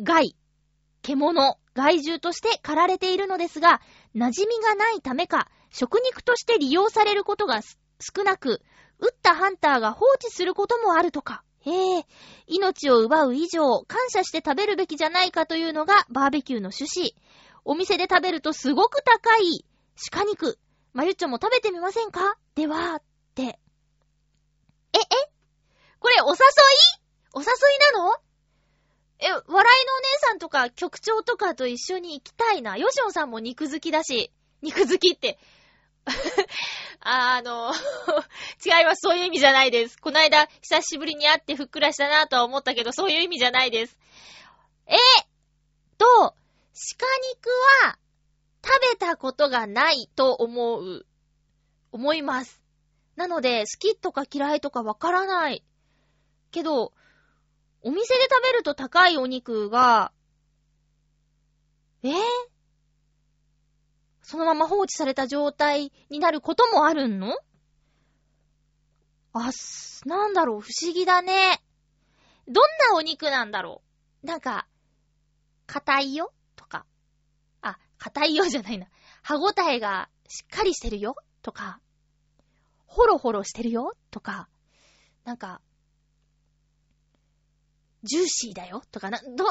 害、獣、害獣として狩られているのですが、馴染みがないためか、食肉として利用されることが少なく、撃ったハンターが放置することもあるとか。へえ、命を奪う以上、感謝して食べるべきじゃないかというのがバーベキューの趣旨。お店で食べるとすごく高い鹿肉。まゆっちょも食べてみませんか？では、って。え、え？これお誘い？お誘いなの？え、笑いのお姉さんとか局長とかと一緒に行きたいな。ヨシオンさんも肉好きだし、肉好きって。[LAUGHS] あの、[LAUGHS] 違います。そういう意味じゃないです。この間、久しぶりに会ってふっくらしたなとは思ったけど、そういう意味じゃないです。えと、鹿肉は、食べたことがないと思う、思います。なので、好きとか嫌いとかわからない。けど、お店で食べると高いお肉が、えー、そのまま放置された状態になることもあるの？あ、なんだろう、不思議だね。どんなお肉なんだろう？なんか、硬いよ？とか。あ硬いよじゃないな。歯ごたえがしっかりしてるよ？とか、ホロホロしてるよ？とか、なんか、ジューシーだよ？とかな、ど、どん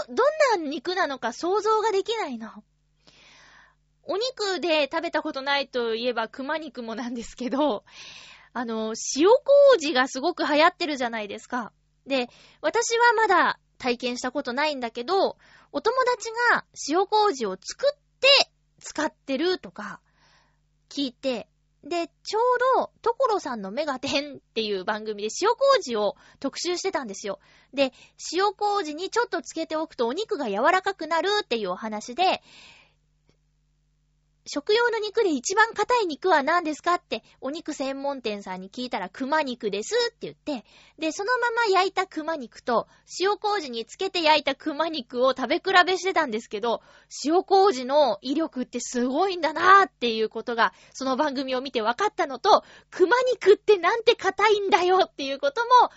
な肉なのか想像ができないな。お肉で食べたことないといえば熊肉もなんですけど、あの、塩麹がすごく流行ってるじゃないですか。で、私はまだ体験したことないんだけど、お友達が塩麹を作って使ってるとか聞いて、で、ちょうど、ところさんのメガテンっていう番組で塩麹を特集してたんですよ。で、塩麹にちょっとつけておくとお肉が柔らかくなるっていうお話で、食用の肉で一番硬い肉は何ですかって、お肉専門店さんに聞いたら熊肉ですって言って、で、そのまま焼いた熊肉と、塩麹につけて焼いた熊肉を食べ比べしてたんですけど、塩麹の威力ってすごいんだなーっていうことが、その番組を見て分かったのと、熊肉ってなんて硬いんだよっていうことも、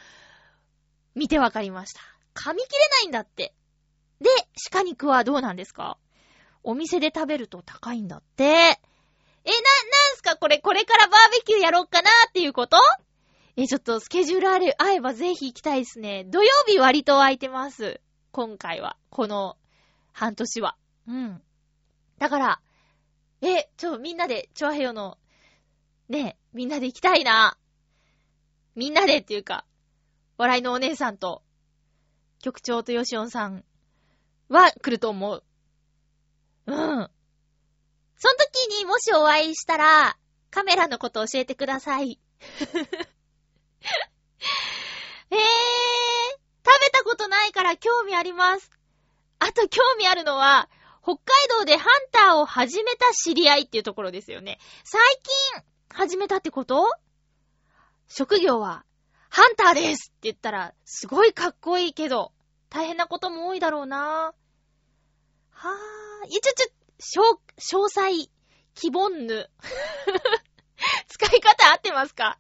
見て分かりました。噛み切れないんだって。で、鹿肉はどうなんですか？お店で食べると高いんだって。え、な、なんすか？これ、これからバーベキューやろうかなっていうこと？え、ちょっとスケジュールある、合えばぜひ行きたいですね。土曜日割と空いてます。今回は。この、半年は。うん。だから、え、ちょ、みんなで、チョアヘヨのね、みんなで行きたいな。みんなでっていうか、笑いのお姉さんと、局長とヨシオンさんは来ると思う。うん。その時にもしお会いしたら、カメラのこと教えてください。[LAUGHS] えー、食べたことないから興味あります。あと興味あるのは、北海道でハンターを始めた知り合いっていうところですよね。最近始めたってこと？職業は、ハンターですって言ったら、すごいかっこいいけど、大変なことも多いだろうなはぁ、いや、ちょ、ちょ、詳細、希望ぬ。[LAUGHS] 使い方合ってますか？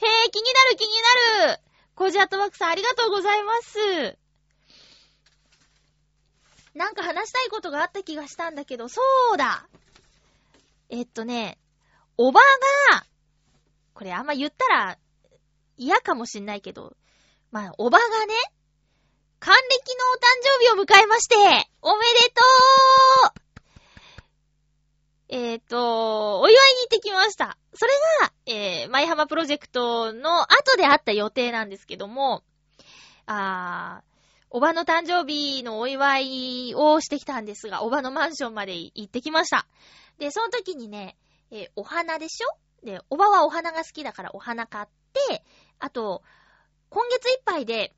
へぇ、気になる気になるコージアットワークさんありがとうございます。なんか話したいことがあった気がしたんだけど、そうだえっとね、おばが、これあんま言ったら嫌かもしんないけど、まあ、おばがね、還暦のお誕生日を迎えまして、おめでとうえっ、ー、と、お祝いに行ってきました。それが、えー、舞浜プロジェクトの後であった予定なんですけども、あー、おばの誕生日のお祝いをしてきたんですが、おばのマンションまで行ってきました。で、その時にね、えー、お花でしょ？で、おばはお花が好きだからお花買って、あと、今月いっぱいで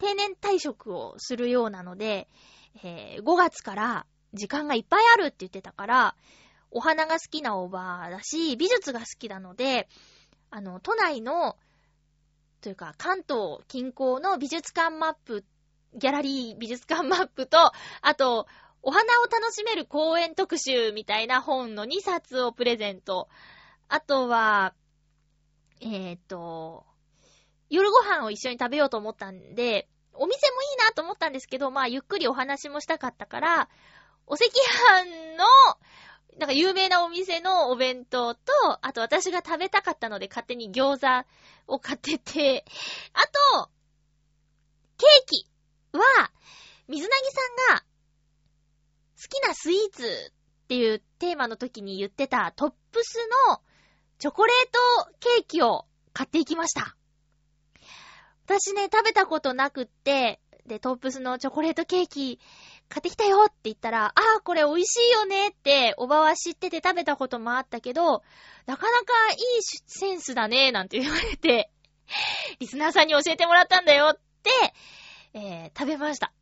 定年退職をするようなので、えー、5月から時間がいっぱいあるって言ってたから、お花が好きなおばだし、美術が好きなので、あの、都内の、というか、関東近郊の美術館マップ、ギャラリー美術館マップと、あと、お花を楽しめる公園特集みたいな本の2冊をプレゼント。あとは、えっ、ー、と、夜ご飯を一緒に食べようと思ったんで、お店もいいなと思ったんですけど、まあ、ゆっくりお話もしたかったから、お赤飯の、なんか有名なお店のお弁当と、あと私が食べたかったので勝手に餃子を買ってて、あと、ケーキは、水なぎさんが、好きなスイーツっていうテーマの時に言ってたトップスのチョコレートケーキを買っていきました。私ね、食べたことなくって、で、トップスのチョコレートケーキ買ってきたよって言ったら、ああ、これ美味しいよねって、おばは知ってて食べたこともあったけど、なかなかいいセンスだね、なんて言われて、[LAUGHS] リスナーさんに教えてもらったんだよって、えー、食べました。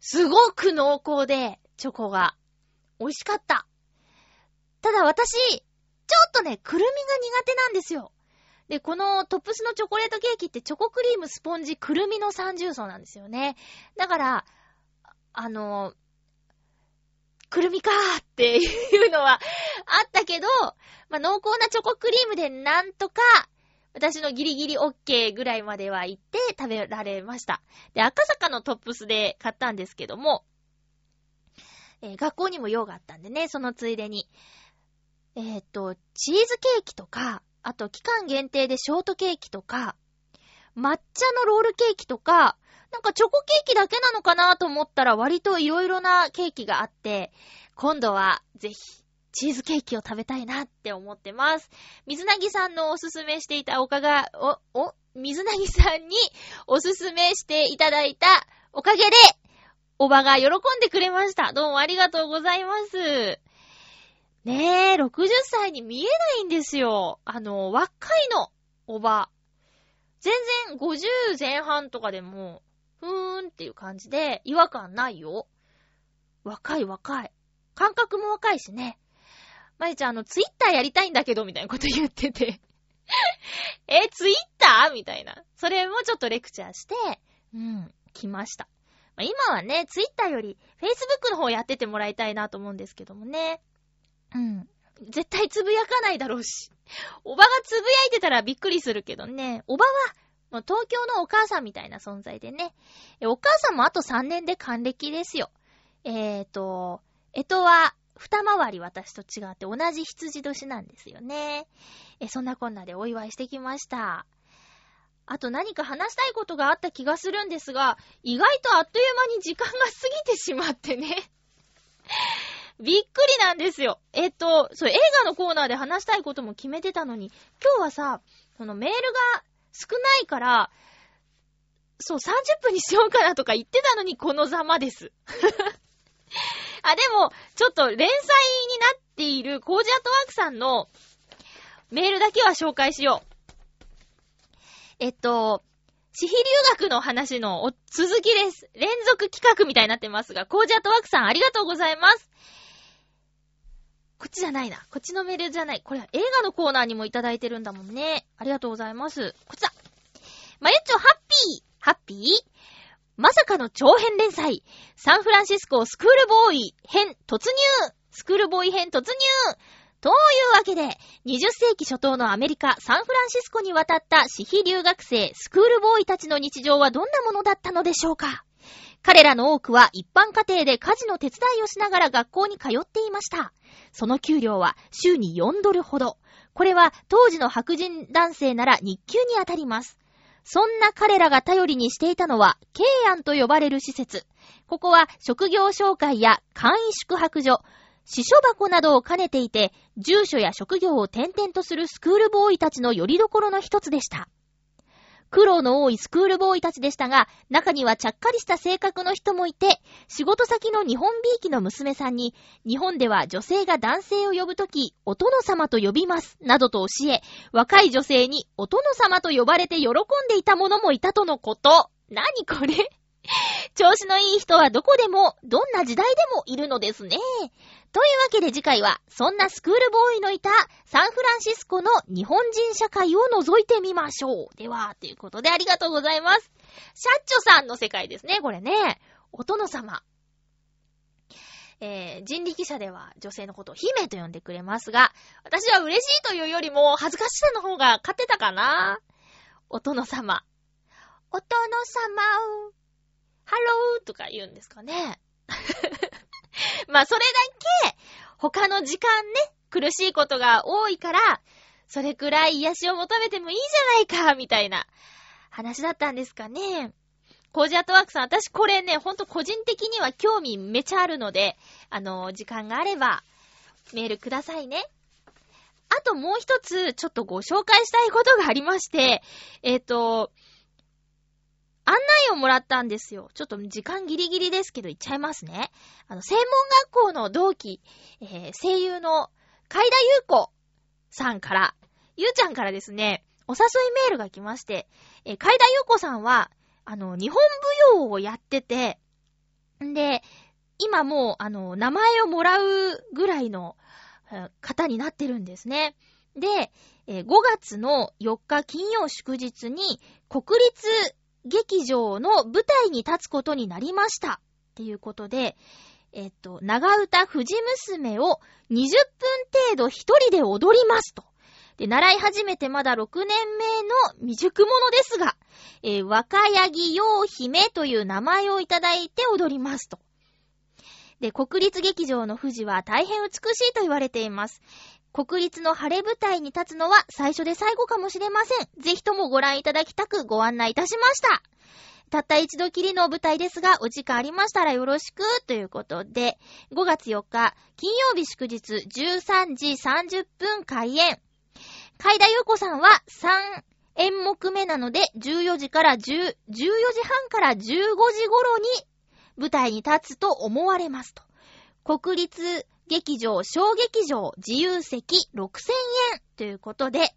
すごく濃厚で、チョコが。美味しかった。ただ私、ちょっとね、くるみが苦手なんですよ。で、このトップスのチョコレートケーキってチョコクリーム、スポンジ、くるみの三重奏なんですよね。だから、あの、くるみかーっていうのはあったけど、まあ、濃厚なチョコクリームでなんとか、私のギリギリオッケーぐらいまでは行って食べられました。で、赤坂のトップスで買ったんですけども、えー、学校にも用があったんでね、そのついでに。えー、っと、チーズケーキとか、あと期間限定でショートケーキとか、抹茶のロールケーキとか、なんかチョコケーキだけなのかなと思ったら割と色々なケーキがあって、今度はぜひチーズケーキを食べたいなって思ってます。水なぎさんのおすすめしていたおかが、お、お、水なぎさんにおすすめしていただいたおかげで、おばが喜んでくれました。どうもありがとうございます。ねえ、60歳に見えないんですよ。あの、若いの、おば。全然50前半とかでも、ふーんっていう感じで、違和感ないよ。若い若い。感覚も若いしね。まゆちゃん、あの、ツイッターやりたいんだけど、みたいなこと言ってて [LAUGHS] え、ツイッター？みたいな。それもちょっとレクチャーして、うん、来ました。まあ、今はね、ツイッターより、フェイスブックの方やっててもらいたいなと思うんですけどもね。うん。絶対つぶやかないだろうし。おばがつぶやいてたらびっくりするけどね。おばは、もう東京のお母さんみたいな存在でね。えお母さんもあと3年で還暦ですよ。えーと、えとは、二回り私と違って同じ羊年なんですよね。え、そんなこんなでお祝いしてきました。あと何か話したいことがあった気がするんですが、意外とあっという間に時間が過ぎてしまってね。びっくりなんですよ。えっと、そう、映画のコーナーで話したいことも決めてたのに、今日はさ、そのメールが少ないから、そう、30分にしようかなとか言ってたのにこのざまです。[LAUGHS] あ、でも、ちょっと連載になっているコージアットワークさんのメールだけは紹介しよう。えっと、私費留学の話の続きです。連続企画みたいになってますが、コージアットワークさんありがとうございます。こっちじゃないな。こっちのメールじゃない。これは映画のコーナーにもいただいてるんだもんね。ありがとうございます。こっちだ。まゆっちょハッピーハッピー？まさかの長編連載。サンフランシスコスクールボーイ編突入スクールボーイ編突入というわけで、20世紀初頭のアメリカ、サンフランシスコに渡った私費留学生、スクールボーイたちの日常はどんなものだったのでしょうか？彼らの多くは一般家庭で家事の手伝いをしながら学校に通っていました。その給料は週に4ドルほど。これは当時の白人男性なら日給にあたります。そんな彼らが頼りにしていたのは、ケイアンと呼ばれる施設。ここは職業紹介や簡易宿泊所、司書箱などを兼ねていて、住所や職業を転々とするスクールボーイたちの拠り所の一つでした。苦労の多いスクールボーイたちでしたが、中にはちゃっかりした性格の人もいて、仕事先の日本びいきの娘さんに、日本では女性が男性を呼ぶとき、お殿様と呼びます、などと教え、若い女性にお殿様と呼ばれて喜んでいた者もいたとのこと。なにこれ？[LAUGHS] 調子のいい人はどこでも、どんな時代でもいるのですね。というわけで次回は、そんなスクールボーイのいたサンフランシスコの日本人社会を覗いてみましょう。では、ということでありがとうございます。シャッチョさんの世界ですね、これね。お殿様。えー、人力車では女性のことを姫と呼んでくれますが、私は嬉しいというよりも恥ずかしさの方が勝ってたかな。お殿様。お殿様ハローとか言うんですかね。[LAUGHS] まあ、それだけ、他の時間ね、苦しいことが多いから、それくらい癒しを求めてもいいじゃないか、みたいな話だったんですかね。コージアットワークさん、私これね、ほんと個人的には興味めちゃあるので、あの、時間があれば、メールくださいね。あともう一つ、ちょっとご紹介したいことがありまして、えっ、ー、と、案内をもらったんですよ。ちょっと時間ギリギリですけど、言っちゃいますね。あの、専門学校の同期、えー、声優の海田優子さんから、ゆうちゃんからですね、お誘いメールが来まして、えー、海田優子さんは、あの、日本舞踊をやってて、んで、今もう、あの、名前をもらうぐらいの、方になってるんですね。で、5月の4日金曜祝日に、国立劇場の舞台に立つことになりました。っていうことで、えっと、長歌富士娘を20分程度一人で踊りますと。で、習い始めてまだ6年目の未熟者ですが、えー、若柳陽姫という名前をいただいて踊りますと。で、国立劇場の富士は大変美しいと言われています。国立の晴れ舞台に立つのは最初で最後かもしれません。ぜひともご覧いただきたくご案内いたしました。たった一度きりの舞台ですが、お時間ありましたらよろしく、ということで、5月4日、金曜日祝日13時30分開演。海田優子さんは3演目目なので、14時から10、14時半から15時頃に舞台に立つと思われますと。国立劇場、小劇場、自由席6000円ということで、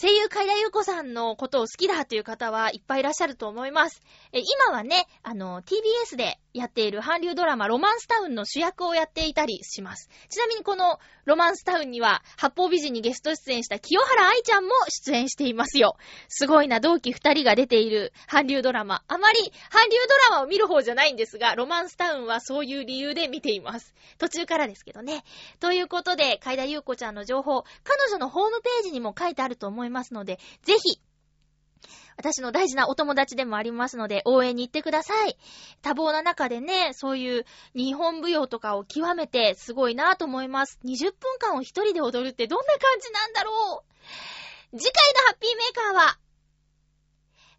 声優海田優子さんのことを好きだという方はいっぱいいらっしゃると思います。え今はね、あの、TBS でやっている韓流ドラマロマンスタウンの主役をやっていたりします。ちなみにこのロマンスタウンには、八方美人にゲスト出演した清原愛ちゃんも出演していますよ。すごいな、同期二人が出ている韓流ドラマ。あまり韓流ドラマを見る方じゃないんですが、ロマンスタウンはそういう理由で見ています。途中からですけどね。ということで、海田優子ちゃんの情報、彼女のホームページにも書いてあると思いますいますので、ぜひ、私の大事なお友達でもありますので、応援に行ってください。多忙な中でね、そういう日本舞踊とかを極めてすごいなと思います。20分間を一人で踊るってどんな感じなんだろう次回のハッピーメーカーは、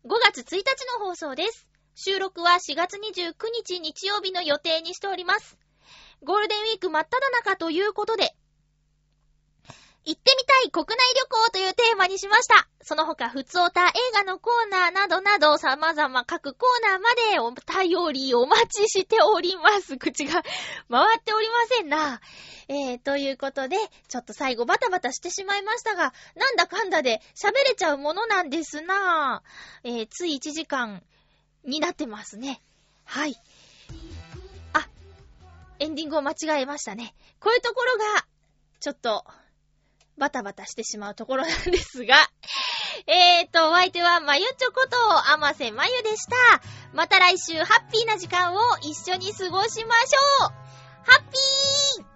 5月1日の放送です。収録は4月29日日曜日の予定にしております。ゴールデンウィーク真っ只中ということで、行ってみたい国内旅行というテーマにしました。その他、ふつおた映画のコーナーなどなど様々各コーナーまでお便りお待ちしております。[LAUGHS] 口が回っておりませんな。えー、ということで、ちょっと最後バタバタしてしまいましたが、なんだかんだで喋れちゃうものなんですなえー、つい1時間になってますね。はい。あ、エンディングを間違えましたね。こういうところが、ちょっと、バタバタしてしまうところなんですが、[LAUGHS] えーと、お相手はまゆちょこと、あませまゆでした。また来週ハッピーな時間を一緒に過ごしましょう。ハッピー!